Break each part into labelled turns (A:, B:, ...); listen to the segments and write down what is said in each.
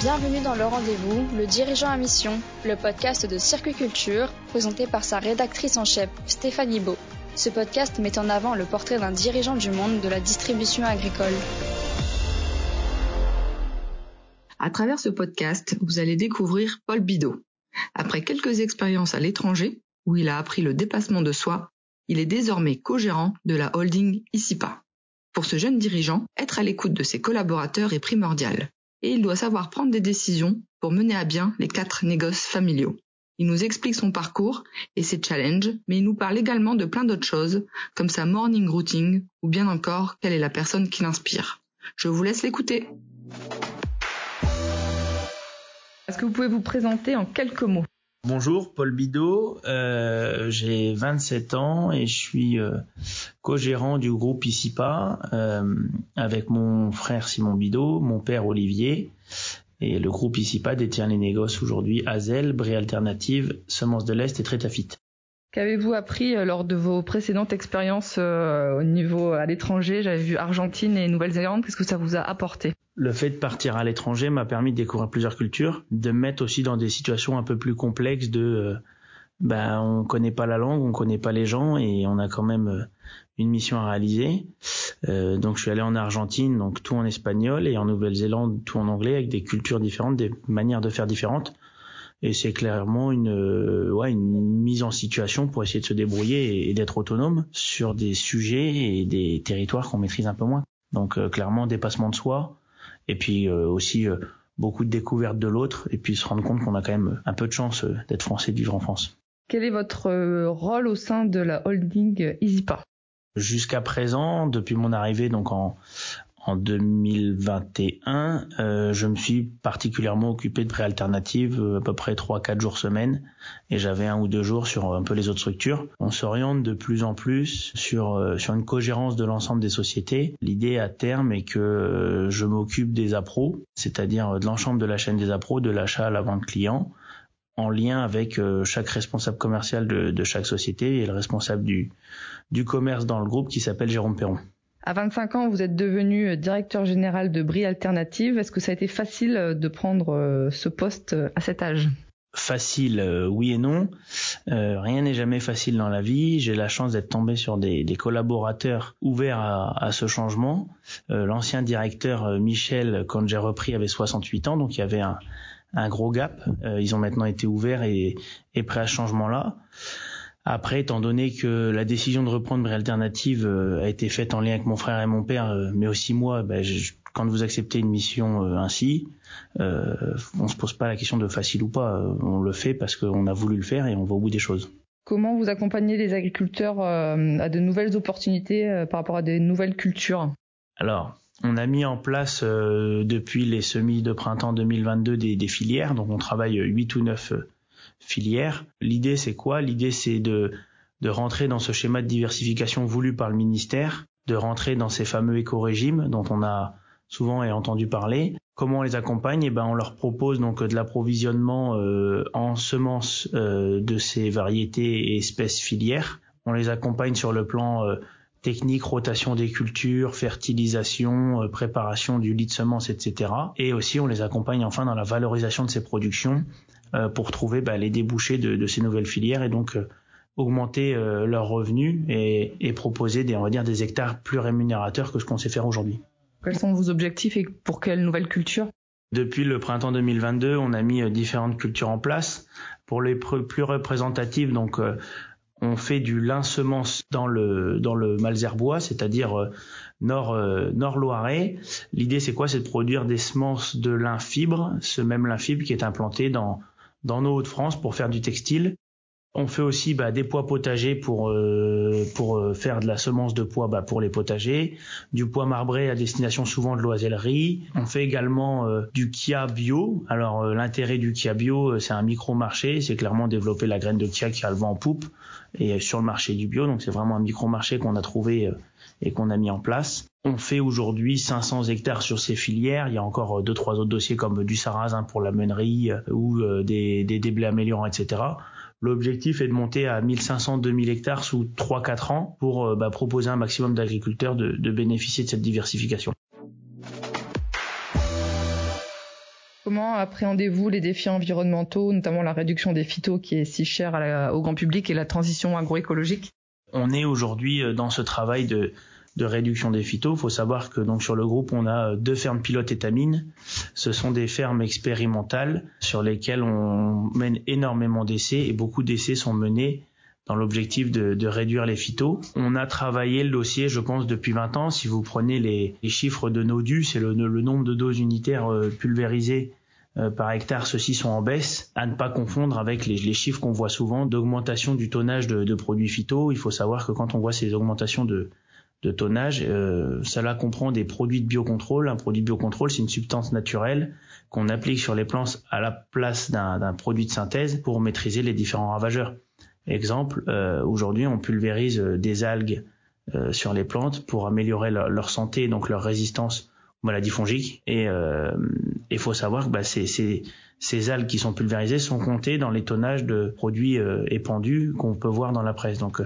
A: Bienvenue dans le rendez-vous, le dirigeant à mission, le podcast de Circuit Culture, présenté par sa rédactrice en chef, Stéphanie Beau. Ce podcast met en avant le portrait d'un dirigeant du monde de la distribution agricole.
B: À travers ce podcast, vous allez découvrir Paul Bidot. Après quelques expériences à l'étranger, où il a appris le dépassement de soi, il est désormais co-gérant de la holding ICIPA. Pour ce jeune dirigeant, être à l'écoute de ses collaborateurs est primordial et il doit savoir prendre des décisions pour mener à bien les quatre négoces familiaux. Il nous explique son parcours et ses challenges, mais il nous parle également de plein d'autres choses, comme sa morning routine ou bien encore quelle est la personne qui l'inspire. Je vous laisse l'écouter. Est-ce que vous pouvez vous présenter en quelques mots?
C: Bonjour, Paul Bidot, euh, j'ai 27 ans et je suis euh, co-gérant du groupe ICIPA euh, avec mon frère Simon Bidot, mon père Olivier. Et le groupe ICIPA détient les négoces aujourd'hui Azel, Brie Alternative, Semences de l'Est et Trétafit.
B: Qu'avez-vous appris euh, lors de vos précédentes expériences euh, au niveau à l'étranger? J'avais vu Argentine et Nouvelle-Zélande. Qu'est-ce que ça vous a apporté?
C: Le fait de partir à l'étranger m'a permis de découvrir plusieurs cultures, de me mettre aussi dans des situations un peu plus complexes de euh, ben on connaît pas la langue, on connaît pas les gens et on a quand même une mission à réaliser. donc je suis allé en Argentine, donc tout en espagnol et en Nouvelle-Zélande tout en anglais avec des cultures différentes, des manières de faire différentes et c'est clairement une euh, ouais, une mise en situation pour essayer de se débrouiller et, d'être autonome sur des sujets et des territoires qu'on maîtrise un peu moins. Donc euh, clairement dépassement de soi et puis euh, aussi beaucoup de découvertes de l'autre et puis se rendre compte qu'on a quand même un peu de chance d'être français de vivre en France.
B: Quel est votre rôle au sein de la holding EasyPa
C: Jusqu'à présent, depuis mon arrivée donc en, en 2021, euh, je me suis particulièrement occupé de pré alternatives euh, à peu près 3-4 jours semaine et j'avais un ou deux jours sur un peu les autres structures. On s'oriente de plus en plus sur, euh, sur une cogérance de l'ensemble des sociétés. L'idée à terme est que je m'occupe des appros, c'est-à-dire de l'ensemble de la chaîne des appros, de l'achat à la vente client, en lien avec chaque responsable commercial de, de chaque société et le responsable du, du commerce dans le groupe qui s'appelle Jérôme Perron.
B: À 25 ans, vous êtes devenu euh, directeur général de Brie Alternative. Est-ce que ça a été facile euh, de prendre euh, ce poste à cet âge?
C: Facile, oui et non. rien n'est jamais facile dans la vie. J'ai la chance d'être tombé sur des, collaborateurs ouverts à, ce changement. L'ancien directeur Michel, quand j'ai repris, avait 68 ans, donc il y avait un, gros gap. ils ont maintenant été ouverts et, et prêts à ce changement-là. Après, étant donné que la décision de reprendre Alternative euh, a été faite en lien avec mon frère et mon père, euh, mais aussi moi, bah, quand vous acceptez une mission euh, ainsi, euh, on se pose pas la question de facile ou pas. On le fait parce qu'on a voulu le faire et on va au bout des choses.
B: Comment vous accompagnez les agriculteurs à de nouvelles opportunités par rapport à des nouvelles cultures?
C: Alors, on a mis en place depuis les semis de printemps 2022 des, des, filières, donc on travaille 8 ou 9 filière. L'idée, c'est quoi? L'idée, c'est de, de rentrer dans ce schéma de diversification voulu par le ministère, de rentrer dans ces fameux éco-régimes dont on a souvent entendu parler. Comment on les accompagne? Eh ben, on leur propose donc de l'approvisionnement euh, en semences euh, de ces variétés et espèces filières. On les accompagne sur le plan euh, technique, rotation des cultures, fertilisation, préparation du lit de semences, etc. Et aussi, on les accompagne enfin dans la valorisation de ces productions pour trouver bah, les débouchés de, ces nouvelles filières et donc euh, augmenter euh, leurs revenus et, et, proposer des, on va dire, des hectares plus rémunérateurs que ce qu'on sait faire aujourd'hui.
B: Quels sont vos objectifs et pour quelles nouvelles cultures
C: Depuis le printemps 2022, on a mis différentes cultures en place. Pour les plus représentatives, donc on fait du lin semence dans le dans le Malzerbois, c'est-à-dire nord nord Loiret. L'idée c'est quoi? C'est de produire des semences de lin fibre, ce même lin fibre qui est implanté dans dans nos Hauts-de-France pour faire du textile. On fait aussi bah, des pois potagers pour euh, pour euh, faire de la semence de pois bah, pour les potagers, du pois marbré à destination souvent de l'oisellerie. On fait également euh, du kia bio. Alors l'intérêt du kia bio, c'est un micro marché, c'est clairement développer la graine de kia qui a le vent en poupe et sur le marché du bio. Donc c'est vraiment un micro marché qu'on a trouvé et qu'on a mis en place. On fait aujourd'hui 500 hectares sur ces filières. Il y a encore euh, deux trois autres dossiers comme du sarrasin pour la meunerie euh, ou euh, des, des déblais améliorants, etc. L'objectif est de monter à 1500-2000 hectares sous 3-4 ans pour bah, proposer un maximum d'agriculteurs de, de bénéficier de cette diversification.
B: Comment appréhendez-vous les défis environnementaux, notamment la réduction des phytos qui est si chère au grand public et la transition agroécologique?
C: On est aujourd'hui euh, dans ce travail de, de réduction des phytos. Il faut savoir que donc sur le groupe, on a euh, deux fermes pilotes étamines. Ce sont des fermes expérimentales sur lesquelles on mène énormément d'essais et beaucoup d'essais sont menés dans l'objectif de, réduire les phytos. On a travaillé le dossier, je pense, depuis 20 ans. Si vous prenez les, chiffres de nos dus, c'est le, nombre de doses unitaires euh, pulvérisées euh, par hectare, ceux-ci sont en baisse, à ne pas confondre avec les, chiffres qu'on voit souvent d'augmentation du tonnage de, produits phytos. Il faut savoir que quand on voit ces augmentations de, tonnage, euh, cela comprend des produits de biocontrôle. Un produit de biocontrôle, c'est une substance naturelle qu'on applique sur les plantes à la place d'un produit de synthèse pour maîtriser les différents ravageurs. Exemple, euh, aujourd'hui, on pulvérise euh, des algues euh, sur les plantes pour améliorer leur, santé, donc leur résistance aux maladies fongiques. Et il faut savoir que bah, ces, algues qui sont pulvérisées sont comptées dans les tonnages de produits épandus qu'on peut voir dans la presse. Donc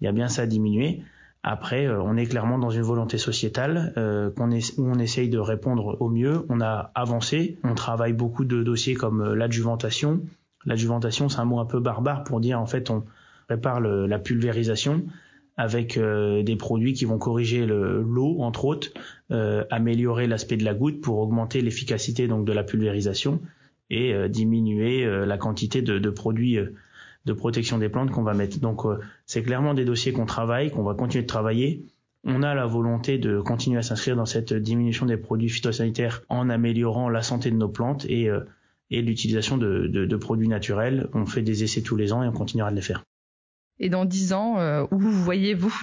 C: il y a bien ça à diminuer. Après, on est clairement dans une volonté sociétale qu'on est, où on essaye de répondre au mieux. On a avancé, on travaille beaucoup de dossiers comme l'adjuvantation, L'adjuvantation, c'est un mot un peu barbare pour dire en fait on prépare la pulvérisation avec euh, des produits qui vont corriger l'eau entre autres, euh, améliorer l'aspect de la goutte pour augmenter l'efficacité donc de la pulvérisation et euh, diminuer la quantité de, de produits de protection des plantes qu'on va mettre. Donc c'est clairement des dossiers qu'on travaille, qu'on va continuer de travailler. On a la volonté de continuer à s'inscrire dans cette diminution des produits phytosanitaires en améliorant la santé de nos plantes et et l'utilisation de, de, de, produits naturels. On fait des essais tous les ans et on continuera de les faire.
B: Et dans dix ans, euh, où vous voyez-vous?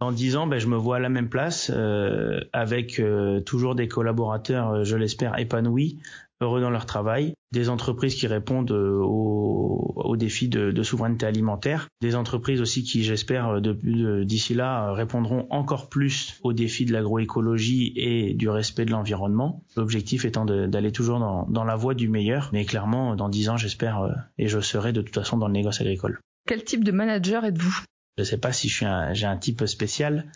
C: Dans dix ans, ben, je me vois à la même place, euh, avec euh, toujours des collaborateurs, euh, je l'espère, épanouis, heureux dans leur travail, des entreprises qui répondent euh, aux, aux défis de, de, souveraineté alimentaire, des entreprises aussi qui, j'espère, d'ici là, répondront encore plus aux défis de l'agroécologie et du respect de l'environnement. L'objectif étant d'aller toujours dans, dans, la voie du meilleur, mais clairement, dans dix ans, j'espère, euh, et je serai de toute façon dans le négoce agricole.
B: Quel type de manager êtes-vous?
C: Je ne sais pas si je suis j'ai un type spécial.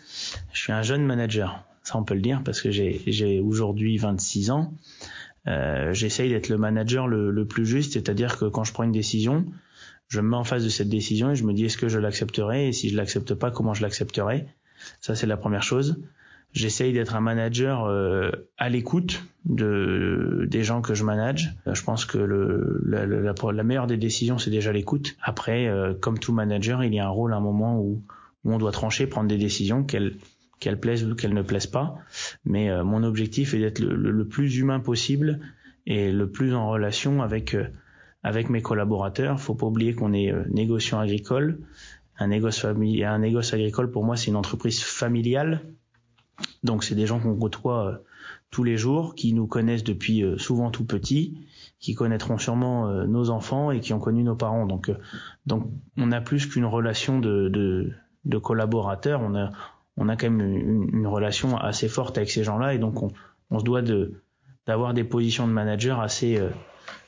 C: Je suis un jeune manager, ça on peut le dire, parce que j'ai aujourd'hui 26 ans. Euh, j'essaye d'être le manager le, plus juste, c'est-à-dire que quand je prends une décision, je me mets en face de cette décision et je me dis est-ce que je l'accepterai et si je l'accepte pas, comment je l'accepterai? Ça c'est la première chose. J'essaye d'être un manager euh, à l'écoute de des gens que je manage. Euh, je pense que le, la, la, meilleure des décisions c'est déjà l'écoute. Après, comme tout manager, il y a un rôle à un moment où, où on doit trancher, prendre des décisions qu'elles qu'elle plaise ou qu'elle ne plaise pas. Mais euh, mon objectif est d'être le, plus humain possible et le plus en relation avec euh, avec mes collaborateurs. Faut pas oublier qu'on est euh, négociant agricole. Un négoce famille, un négoce agricole pour moi c'est une entreprise familiale. Donc c'est des gens qu'on côtoie tous les jours, qui nous connaissent depuis souvent tout petits, qui connaîtront sûrement nos enfants et qui ont connu nos parents. Donc donc on a plus qu'une relation de, de de collaborateurs. On a on a quand même une, relation assez forte avec ces gens-là et donc on, se doit de d'avoir des positions de manager assez euh,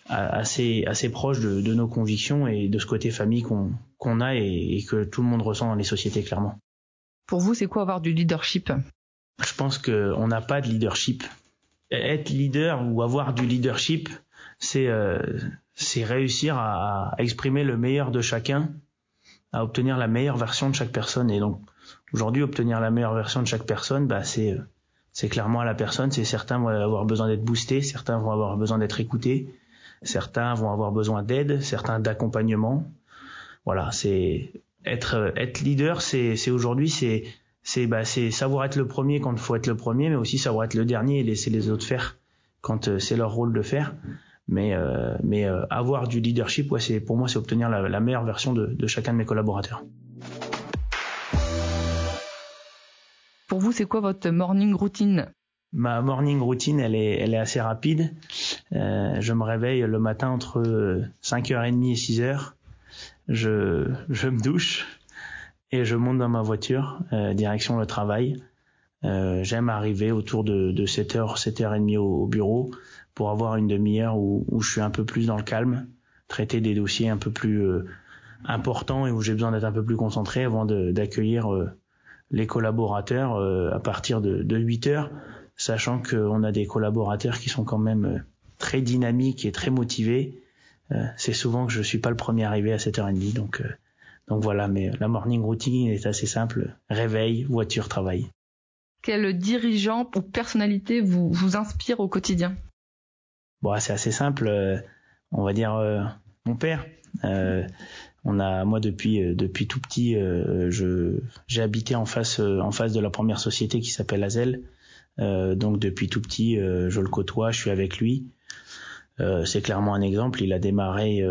C: assez assez proches de, nos convictions et de ce côté famille qu'on qu'on a et, que tout le monde ressent dans les sociétés clairement.
B: Pour vous, c'est quoi avoir du leadership?
C: Je pense que on n'a pas de leadership. Être leader ou avoir du leadership, c'est euh, c'est réussir à, à exprimer le meilleur de chacun, à obtenir la meilleure version de chaque personne et donc Aujourd'hui, obtenir la meilleure version de chaque personne, bah, c'est euh, c'est clairement à la personne. C'est certains vont avoir besoin d'être boostés, certains vont avoir besoin d'être écoutés, certains vont avoir besoin d'aide, certains d'accompagnement. Voilà, c'est être euh, être leader, c'est c'est aujourd'hui c'est c'est bah c'est savoir être le premier quand il faut être le premier, mais aussi savoir être le dernier et laisser les autres faire quand euh, c'est leur rôle de faire. Mais mais avoir du leadership, ouais, c'est pour moi c'est obtenir la, la meilleure version de, de chacun de mes collaborateurs.
B: C'est quoi votre morning routine
C: Ma morning routine, elle est, assez rapide. Euh, je me réveille le matin entre 5h30 et 6h. Je, je me douche et je monte dans ma voiture, euh, direction le travail. Euh, J'aime arriver autour de, de 7h, 7h30 au, bureau pour avoir une demi-heure où, je suis un peu plus dans le calme, traiter des dossiers un peu plus importants et où j'ai besoin d'être un peu plus concentré avant d'accueillir les collaborateurs euh, à partir de, de 8 heures, sachant qu'on a des collaborateurs qui sont quand même euh, très dynamique et très motivé, c'est souvent que je suis pas le premier arrivé à 7h30. Donc, donc voilà, mais la morning routine est assez simple. Réveil, voiture, travail.
B: Quel dirigeant ou personnalité vous, vous inspire au quotidien?
C: Bon, c'est assez simple. on va dire mon père. On a, moi depuis euh, depuis tout petit, euh, je j'ai habité en face euh, en face de la première société qui s'appelle Azel. donc depuis tout petit, je le côtoie, je suis avec lui. c'est clairement un exemple. Il a démarré,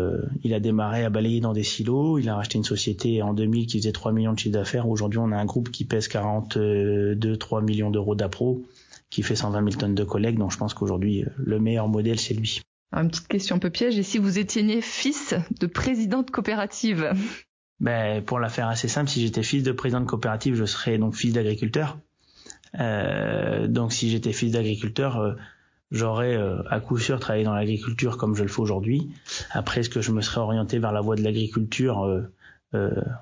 C: il a démarré à balayer dans des silos. Il a racheté une société en 2000 qui faisait 3 millions de chiffre d'affaires. Aujourd'hui, on a un groupe qui pèse 42-3 millions d'euros d'appro, qui fait 120 000 tonnes de collègues. Donc, je pense qu'aujourd'hui, le meilleur modèle, c'est lui
B: une petite question un peu piège, et si vous étiez fils de président de coopérative?
C: Ben, Pour la faire assez simple, si j'étais fils de président de coopérative, je serais donc fils d'agriculteur. Euh, donc si j'étais fils d'agriculteur, euh, j'aurais euh, à coup sûr travaillé dans l'agriculture comme je le fais aujourd'hui. Après, est-ce que je me serais orienté vers la voie de l'agriculture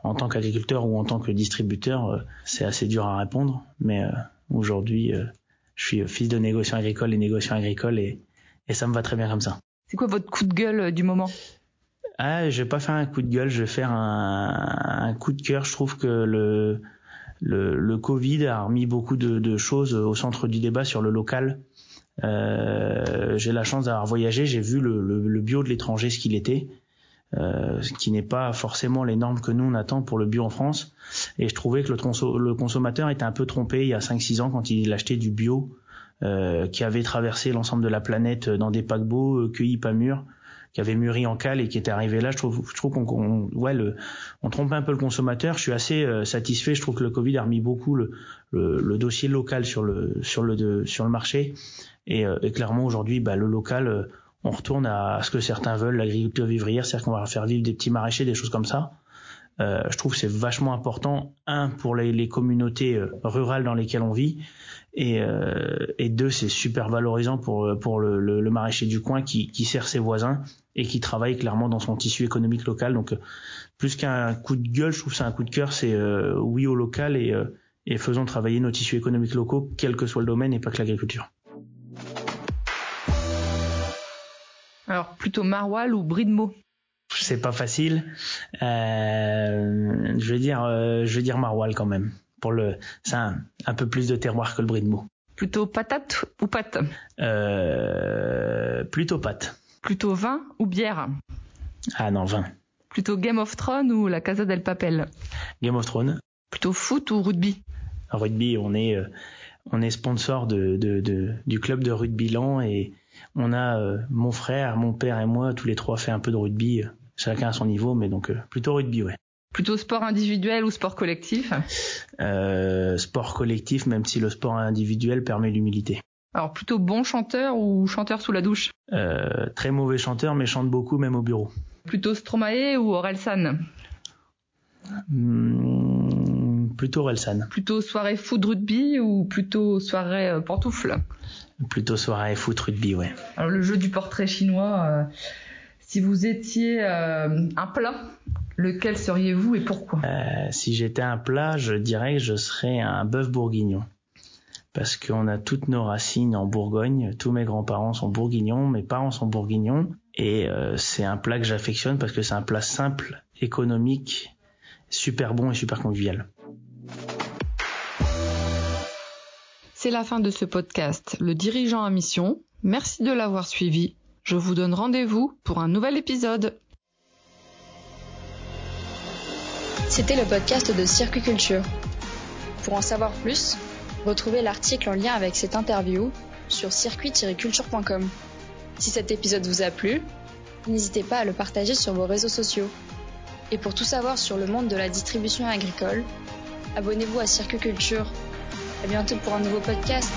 C: en tant qu'agriculteur ou en tant que distributeur C'est assez dur à répondre, mais aujourd'hui, je suis fils de négociant agricole et négociant agricole et et ça me va très bien comme ça.
B: C'est quoi votre coup de gueule euh, du moment?
C: Ah, je vais pas faire un coup de gueule, je vais faire un, coup de cœur. Je trouve que le, le, Covid a remis beaucoup de, choses au centre du débat sur le local. Euh, j'ai la chance d'avoir voyagé, j'ai vu le, bio de l'étranger ce qu'il était, euh, ce qui n'est pas forcément les normes que nous on attend pour le bio en France. Et je trouvais que le, le consommateur était un peu trompé il y a 5-6 ans quand il achetait du bio qui avait traversé l'ensemble de la planète dans des paquebots euh, cueillis pas mûrs qui avait mûri en cale et qui était arrivé là. Je trouve, je trouve qu'on, ouais, le, on trompe un peu le consommateur. Je suis assez euh, satisfait. Je trouve que le Covid a remis beaucoup le, le, le dossier local sur le, sur le, sur le marché. Et, et clairement aujourd'hui, bah, le local, on retourne à ce que certains veulent, l'agriculture vivrière, c'est-à-dire qu'on va faire vivre des petits maraîchers, des choses comme ça. Euh, je trouve que c'est vachement important, un, pour les, les communautés rurales dans lesquelles on vit, et, euh, et deux, c'est super valorisant pour pour le, le, maraîcher du coin qui, qui sert ses voisins et qui travaille clairement dans son tissu économique local. Donc plus qu'un coup de gueule, je trouve ça un coup de cœur, c'est euh, oui au local et, euh, et faisons travailler nos tissus économiques locaux, quel que soit le domaine et pas que l'agriculture.
B: Alors plutôt maroilles ou brie de mots
C: C'est pas facile. Euh, je vais dire, je vais dire maroilles quand même pour le, c'est un, peu plus de terroir que le brie de.
B: Plutôt patate ou pâte?
C: Euh, Plutôt pâte.
B: Plutôt vin ou bière?
C: Ah non, vin.
B: Plutôt Game of Thrones ou la Casa del Papel?
C: Game of Thrones.
B: Plutôt foot ou rugby?
C: Rugby, on est, euh, on est sponsor de, de, du club de rugby lent et on a euh, mon frère, mon père et moi, tous les trois fait un peu de rugby, chacun à son niveau, mais donc plutôt rugby, ouais.
B: Plutôt sport individuel ou sport collectif
C: euh, Sport collectif, même si le sport individuel permet l'humilité.
B: Alors plutôt bon chanteur ou chanteur sous la douche
C: euh, Très mauvais chanteur, mais chante beaucoup même au bureau.
B: Plutôt Stromae ou Orelsan
C: hmm, Plutôt Orelsan.
B: Plutôt soirée foot rugby ou plutôt soirée euh, pantoufle
C: Plutôt soirée foot rugby, ouais.
B: Alors le jeu du portrait chinois, euh, si vous étiez un plat lequel seriez-vous et pourquoi?
C: Euh, Si j'étais un plat, je dirais que je serais un bœuf bourguignon. Parce qu'on a toutes nos racines en Bourgogne. Tous mes grands-parents sont bourguignons, mes parents sont bourguignons. Et euh, c'est un plat que j'affectionne parce que c'est un plat simple, économique, super bon et super convivial.
B: C'est la fin de ce podcast. Le dirigeant à mission. Merci de l'avoir suivi. Je vous donne rendez-vous pour un nouvel épisode.
A: C'était le podcast de Circuit Culture. Pour en savoir plus, retrouvez l'article en lien avec cette interview sur circuit-culture.com. Si cet épisode vous a plu, n'hésitez pas à le partager sur vos réseaux sociaux. Et pour tout savoir sur le monde de la distribution agricole, abonnez-vous à Circuit Culture. À bientôt pour un nouveau podcast.